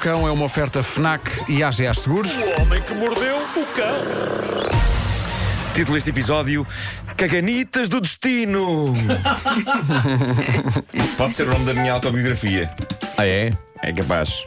Cão é uma oferta FNAC e AGA Seguros. O homem que mordeu o cão. Título deste episódio: Caganitas do Destino. Pode ser o nome da minha autobiografia. Ah, é? É capaz.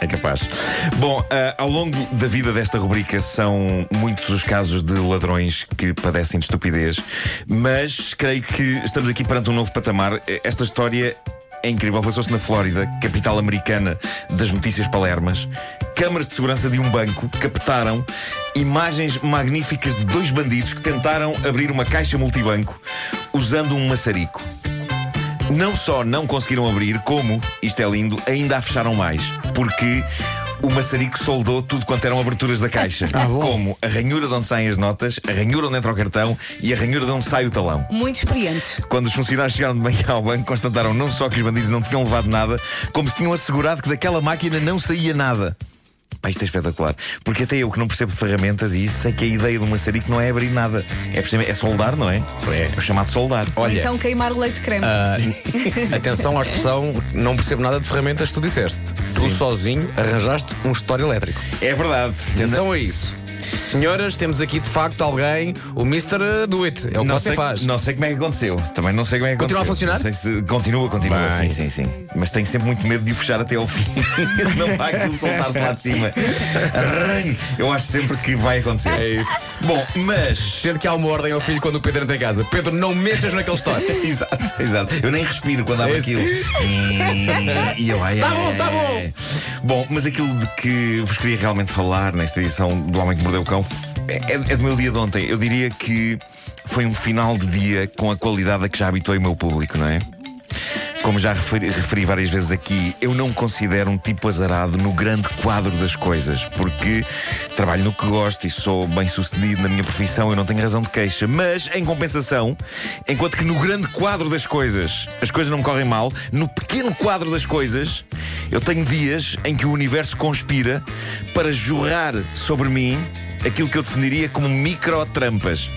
É capaz. Bom, ah, ao longo da vida desta rubrica são muitos os casos de ladrões que padecem de estupidez, mas creio que estamos aqui perante um novo patamar. Esta história é incrível. Passou-se na Flórida, capital americana das notícias palermas. Câmaras de segurança de um banco captaram imagens magníficas de dois bandidos que tentaram abrir uma caixa multibanco usando um maçarico. Não só não conseguiram abrir, como, isto é lindo, ainda a fecharam mais. Porque o maçarico soldou tudo quanto eram aberturas da caixa. bom. como a ranhura de onde saem as notas, a ranhura onde entra o cartão e a ranhura de onde sai o talão. Muito experientes. Quando os funcionários chegaram de manhã ao banco, constataram não só que os bandidos não tinham levado nada, como se tinham assegurado que daquela máquina não saía nada. Pá, isto é espetacular. Porque até eu que não percebo de ferramentas e isso sei que a ideia do maçarico não é abrir nada. É, é soldar, não é? É. o chamado soldar. Olha, Então queimar o leite de creme. ah, atenção à expressão, não percebo nada de ferramentas que tu disseste. Tu sozinho arranjaste um história elétrico. É verdade. Atenção a isso. Senhoras, temos aqui de facto alguém, o Mr. Do It. É o que não você sei, faz. não sei como é que aconteceu. Também não sei como é que Continua a aconteceu. funcionar? Não sei se continua, continua. Bem. Sim, sim, sim. Mas tenho sempre muito medo de o fechar até ao fim. não vai aquilo soltar-se lá de cima. Arranhe. Eu acho sempre que vai acontecer. É isso. Bom, mas. Sendo que há uma ordem ao filho quando o Pedro entra em casa. Pedro, não mexas naquele história. exato, exato. Eu nem respiro quando abro É aquilo. E, eu, ai, Tá bom, tá bom. Bom, mas aquilo de que vos queria realmente falar nesta edição do Homem que Mordeu o Cão é, é do meu dia de ontem. Eu diria que foi um final de dia com a qualidade a que já habituei o meu público, não é? Como já referi, referi várias vezes aqui, eu não me considero um tipo azarado no grande quadro das coisas, porque trabalho no que gosto e sou bem sucedido na minha profissão, eu não tenho razão de queixa. Mas, em compensação, enquanto que no grande quadro das coisas as coisas não me correm mal, no pequeno quadro das coisas, eu tenho dias em que o universo conspira para jorrar sobre mim aquilo que eu definiria como micro-trampas.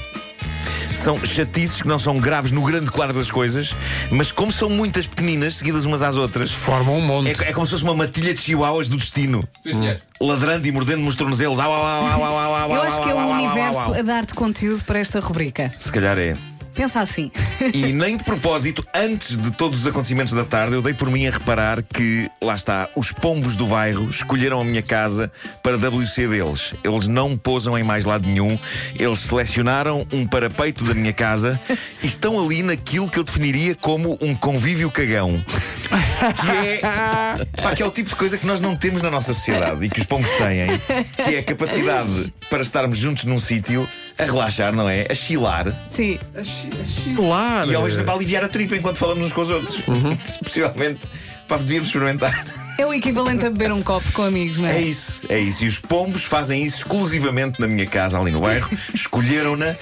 São chatices que não são graves no grande quadro das coisas, mas como são muitas pequeninas, seguidas umas às outras, Formam um monte. é, é como se fosse uma matilha de chihuahuas do destino. Sim. Ladrando e mordendo nos tornozelos. Au, au, au, au, au, au, au, Eu acho que é o universo a dar-te conteúdo para esta rubrica. Se calhar é. Pensa assim. E nem de propósito, antes de todos os acontecimentos da tarde, eu dei por mim a reparar que, lá está, os pombos do bairro escolheram a minha casa para WC deles. Eles não pousam em mais lado nenhum. Eles selecionaram um parapeito da minha casa e estão ali naquilo que eu definiria como um convívio cagão. Que é, pá, que é o tipo de coisa que nós não temos na nossa sociedade e que os pombos têm, que é a capacidade para estarmos juntos num sítio a relaxar, não é? A chilar. Sim. Claro. E ao mesmo tempo a aliviar a tripa enquanto falamos uns com os outros. Possivelmente, pá, devíamos experimentar. É o equivalente a beber um copo com amigos, não é? É isso, é isso. E os pombos fazem isso exclusivamente na minha casa, ali no bairro. Escolheram-na.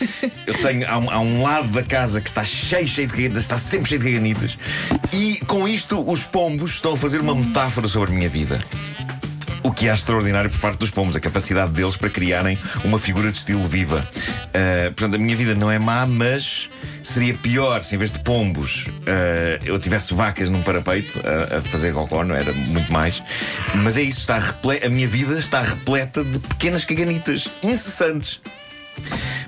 Eu tenho. Há um, há um lado da casa que está cheio, cheio de caganitas, está sempre cheio de caganitas. E com isto, os pombos estão a fazer uma metáfora sobre a minha vida. O que é extraordinário por parte dos pombos, a capacidade deles para criarem uma figura de estilo viva. Uh, portanto, a minha vida não é má, mas seria pior se em vez de pombos uh, eu tivesse vacas num parapeito a, a fazer cocó, não era muito mais. Mas é isso, está a minha vida está repleta de pequenas caganitas incessantes.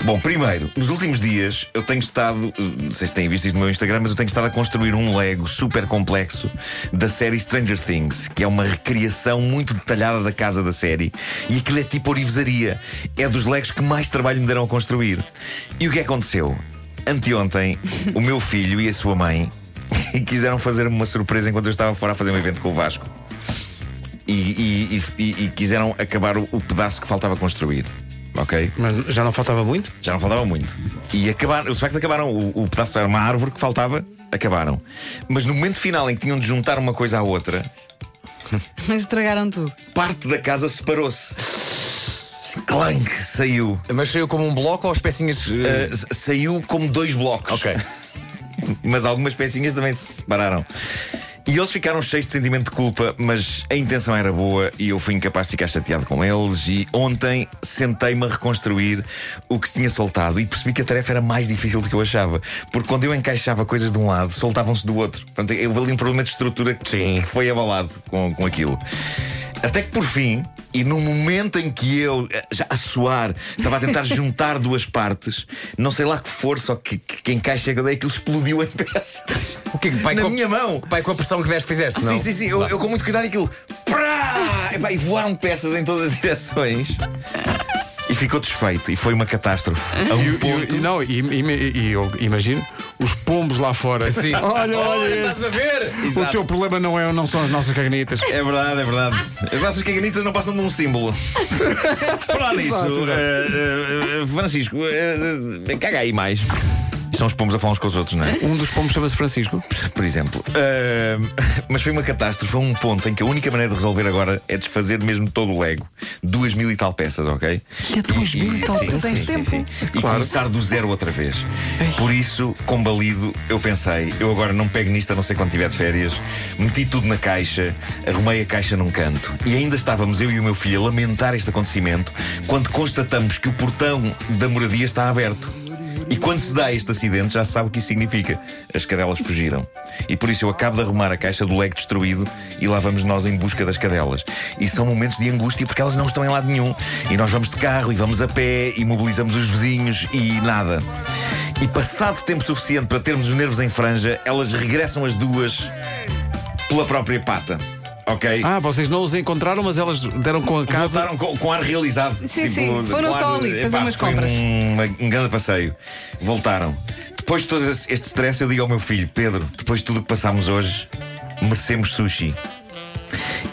Bom, primeiro, nos últimos dias eu tenho estado, não sei se têm visto isto no meu Instagram, mas eu tenho estado a construir um Lego super complexo da série Stranger Things, que é uma recriação muito detalhada da casa da série. E aquilo é tipo orivesaria. É dos Legos que mais trabalho me deram a construir. E o que aconteceu? Anteontem, o meu filho e a sua mãe quiseram fazer-me uma surpresa enquanto eu estava fora a fazer um evento com o Vasco. E, e- e- e- e quiseram acabar o- o pedaço que faltava construir. Ok? Mas já não faltava muito? Já não faltava muito. E acabaram, os factos acabaram. O, o pedaço era uma árvore que faltava, acabaram. Mas no momento final em que tinham de juntar uma coisa à outra, Mas estragaram tudo. parte da casa separou-se. Clank, saiu. Mas saiu como um bloco ou as pecinhas. Uh, eh, saiu como dois blocos. Ok. Mas algumas pecinhas também se separaram. E eles ficaram cheios de sentimento de culpa, mas a intenção era boa e eu fui incapaz de ficar chateado com eles. E ontem sentei-me a reconstruir o que se tinha soltado e percebi que a tarefa era mais difícil do que eu achava. Porque quando eu encaixava coisas de um lado, soltavam-se do outro. Portanto, houve ali um problema de estrutura que, Sim. que foi abalado com, com aquilo. Até que por fim, e no momento em que eu, eh, já a suar, estava a tentar juntar duas partes, não sei lá que força ou que, que, que encaixe que eu dei, aquilo explodiu em peças. O que pai, Na com, minha mão. pai, com a pressão que deste, fizeste, não? Sim, sim, sim. Eu, eu com muito cuidado aquilo. Prá! Epá, E voaram peças em todas as direções. Ficou desfeito. E foi uma catástrofe. A um E, ponto. e- e não, e, e- e eu imagino os pombos lá fora. Sim. Olha, olha, este. estás a ver? O teu problema não, é, não são as nossas cagnitas. É verdade, é verdade. As nossas caganitas não passam de um símbolo. Falar nisso, Exato, exato. eh, eh, Francisco, eh, caga aí mais. São os pomos a falar uns com os outros, não é? Um dos pombos chama-se Francisco. Por exemplo. Eh, mas foi uma catástrofe, foi um ponto em que a única maneira de resolver agora é desfazer mesmo todo o Lego. Duas mil e tal peças, ok? É duas mil e tal sim, peças? sim, Tens sim, tempo? sim. E começar do zero outra vez. Por isso, combalido, eu pensei, eu agora não pego nisto a não ser quando tiver de férias. Meti tudo na caixa, arrumei a caixa num canto. E ainda estávamos eu e o meu filho a lamentar este acontecimento quando constatamos que o portão da moradia está aberto. E quando se dá este acidente, já se sabe o que isso significa. As cadelas fugiram. E por isso eu acabo de arrumar a caixa do Lego destruído e lá vamos nós em busca das cadelas. E são momentos de angústia porque elas não estão em lado nenhum. E nós vamos de carro e vamos a pé e mobilizamos os vizinhos e nada. E passado tempo suficiente para termos os nervos em franja, elas regressam as duas pela própria pata. Ok? Ah, vocês não os encontraram, mas elas deram com a casa. Voltaram com, com ar realizado. Sim, sim, foram com só ali fazer umas foi compras. Um, um grande passeio. Voltaram. Depois de todo este stress, eu digo ao meu filho: Pedro, depois de tudo o que passámos hoje, merecemos sushi.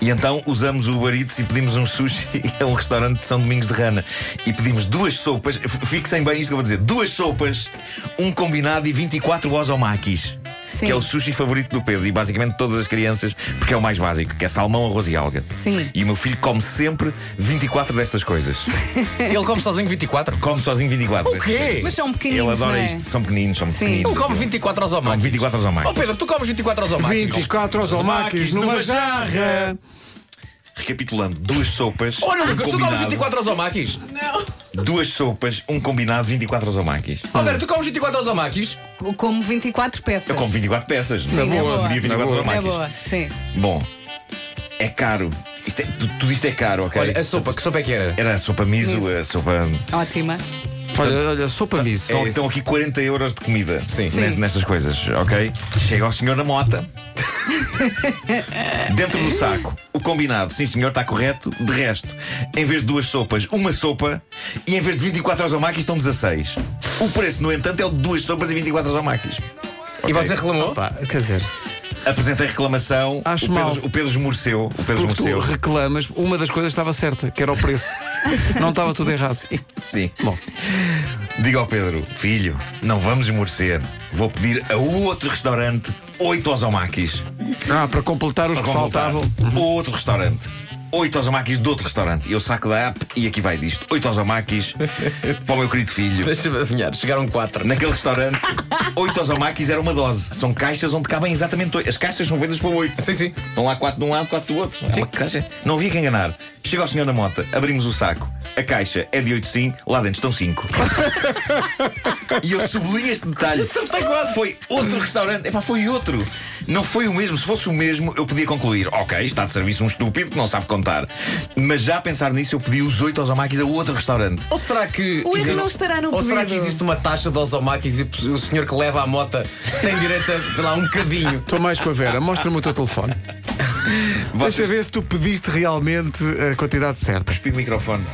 E então usamos o Uber Eats e pedimos um sushi a um restaurante de São Domingos de Rana. E pedimos duas sopas, fixem bem isto que eu vou dizer: duas sopas, um combinado e 24 ozomakis. Sim. Que é o sushi favorito do Pedro e basicamente todas as crianças, porque é o mais básico, que é salmão, arroz e alga. Sim. E o meu filho come sempre 24 destas coisas. Ele come sozinho 24. Come sozinho 24 O quê? Mas são Ele pequeninos, adora não é? isto. São pequeninos, são Sim. pequeninos. Ele come 24 aos Come omakis. 24 ao mais. Oh Pedro, tu comes 24 aos omakis. 24 ozomakis numa jarra. Recapitulando, duas sopas. Olha, um Lucas, tu comes combinado. 24 aos omakis. Duas sopas, um combinado, 24 ozomakis. Oh Pedro, tu comes 24 aos omakis. Como 24 peças. Eu como 24 peças. Sim, é boa. Comeria 24 Na boa. É boa, sim. Bom, é caro. Isto é, tu- tudo isto é caro, ok? Olha, a sopa, que sopa é que era? Era a sopa miso, Miso. a sopa. Ótima. Olha, olha, sopa miso. Estão, isso. estão aqui 40 euros de comida Sim. nes- Sim. nestas coisas, ok? Chega ao senhor na mota. Dentro do saco, o combinado, sim senhor, está correto. De resto, em vez de duas sopas, uma sopa. E em vez de 24 ozomakis, estão 16. O preço, no entanto, é o de duas sopas e 24 ozomakis. E você reclamou? Pá, quer dizer, Apresentei reclamação. Acho o, Pedro, mal. o Pedro esmoreceu. O Pedro porque tu esmoreceu. reclamas, uma das coisas estava certa, que era o preço. Não estava tudo errado. Sim. Bom, Diga ao Pedro, filho, não vamos esmorecer. Vou pedir a outro restaurante oito ozomakis. ah, para completar os que Para completar. faltavam. Outro restaurante. Oito ozomakis de outro restaurante. Eu saco da app e aqui vai disto. Oito ozomakis para o meu querido filho. Deixa-me adivinhar, chegaram 4. Naquele restaurante, oito ozomakis era uma dose. São caixas onde cabem exatamente oito. As caixas são vendidas para oito. Sim, sim. Estão lá quatro de um lado, quatro do outro. É uma caixa. Não havia que enganar. Chega ao senhor na mota, abrimos o saco. A caixa é de 8 sim, lá dentro estão 5. e eu sublinho este detalhe. Foi outro restaurante. Epá, foi outro. Não foi o mesmo. Se fosse o mesmo, eu podia concluir: ok, está de serviço um estúpido que não sabe contar. Mas já a pensar nisso, eu pedi os 8 ozomakis a outro restaurante. Ou será que. O erro não estará no Ou será que existe uma taxa de ozomakis e o senhor que leva a mota tem direito a, sei lá, um bocadinho? Estou mais com a Vera, mostra-me o teu telefone. Deixa Vocês... ver se tu pediste realmente a quantidade certa. Cuspi o microfone.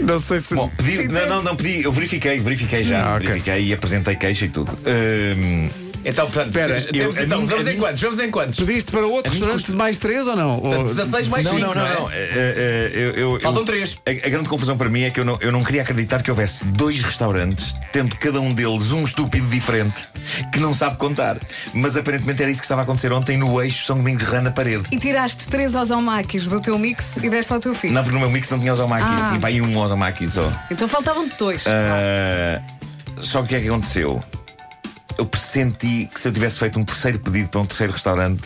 Não sei se. Bom, pedi, não, não, não pedi, eu verifiquei, verifiquei já, Ah, ok. verifiquei e apresentei queixa e tudo. Hum, Então, portanto, Espera, temos- eu- temos, a então, mim- vamos a em mim- quantos? Vamos em quantos? Pediste para outro restaurante de mais três ou não? Portanto, Ou- 16 mais não, 5, não, não, não. é? Eh, eu- eu- Faltam eu- três. A, a grande confusão para mim é que eu não, eu não queria acreditar que houvesse dois restaurantes, tendo cada um deles um estúpido diferente que não sabe contar. Mas aparentemente era isso que estava a acontecer ontem no eixo São Domingos de Rã na parede. E tiraste três ozomakis do teu mix e deste ao teu filho. Não, porque no meu mix não tinha ozomakis, Ah. tinha para aí um ozomakis só. Então faltavam dois. Ah, só que o que é que aconteceu? Eu pressenti que se eu tivesse feito um terceiro pedido para um terceiro restaurante,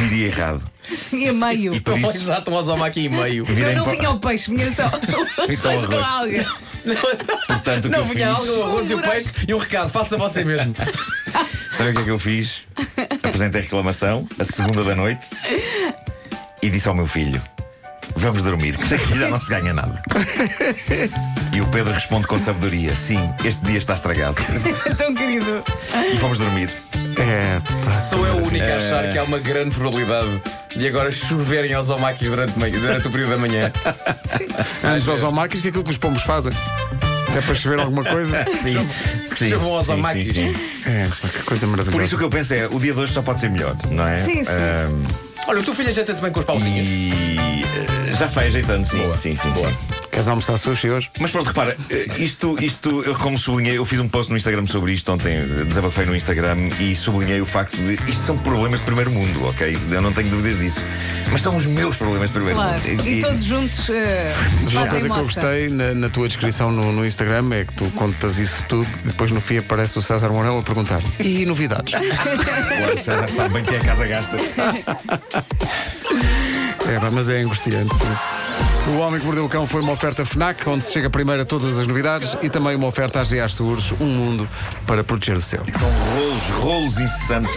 viria errado. E meio. E por isso Exato, um ozomaki e meio. virei Não, não para- vinha o peixe, vinha só o Só o peixe com arroz. alga. Portanto, o que Não, eu vinha fiz- algo, o arroz e o peixe e um recado, faça você mesmo. Sabe o que é que eu fiz? Apresentei reclamação, a segunda da noite, e disse ao meu filho: Vamos dormir, que daqui já não se ganha nada. E o Pedro responde com sabedoria: Sim, este dia está estragado. Tão querido. E vamos dormir. É, pá. Sou eu o único a achar que há uma grande probabilidade de agora choverem aos omakis durante, ma- durante o período da manhã. Antes aos omakis, que é aquilo que os pombos fazem. Se é para chover alguma coisa. Sim, sim, chovam aos sim, omakis. sim, sim. É, pá, que coisa maravilhosa. Por isso o que eu penso é: o dia de hoje só pode ser melhor, não é? Sim, sim. Ahm, Olha, o teu filho ajeita-se bem com os pauzinhos. e eh, já se vai ajeitando, sim, Boa, sim, sim, boa. sim. Queres almoçar sushi hoje? Mas pronto, repara, isto, isto, eu como sublinhei, eu fiz um post no Instagram sobre isto ontem, desabafei no Instagram e sublinhei o facto de isto são problemas de primeiro mundo, ok? Eu não tenho dúvidas disso. Mas são os meus problemas de primeiro Claro. mundo. E todos juntos eh, Uma coisa que eu gostei na, na tua descrição no, no Instagram é que tu contas isso tudo e depois no fim aparece o César Mourão a perguntar e novidades? Claro, César sabe bem que é a casa gasta. É, mas é angustiante. sim. O Homem que Mordeu o Cão foi uma oferta FNAC, onde se chega primeiro a todas as novidades e também uma oferta às GA Seguros, um mundo para proteger o seu. São rolos, rolos incessantes.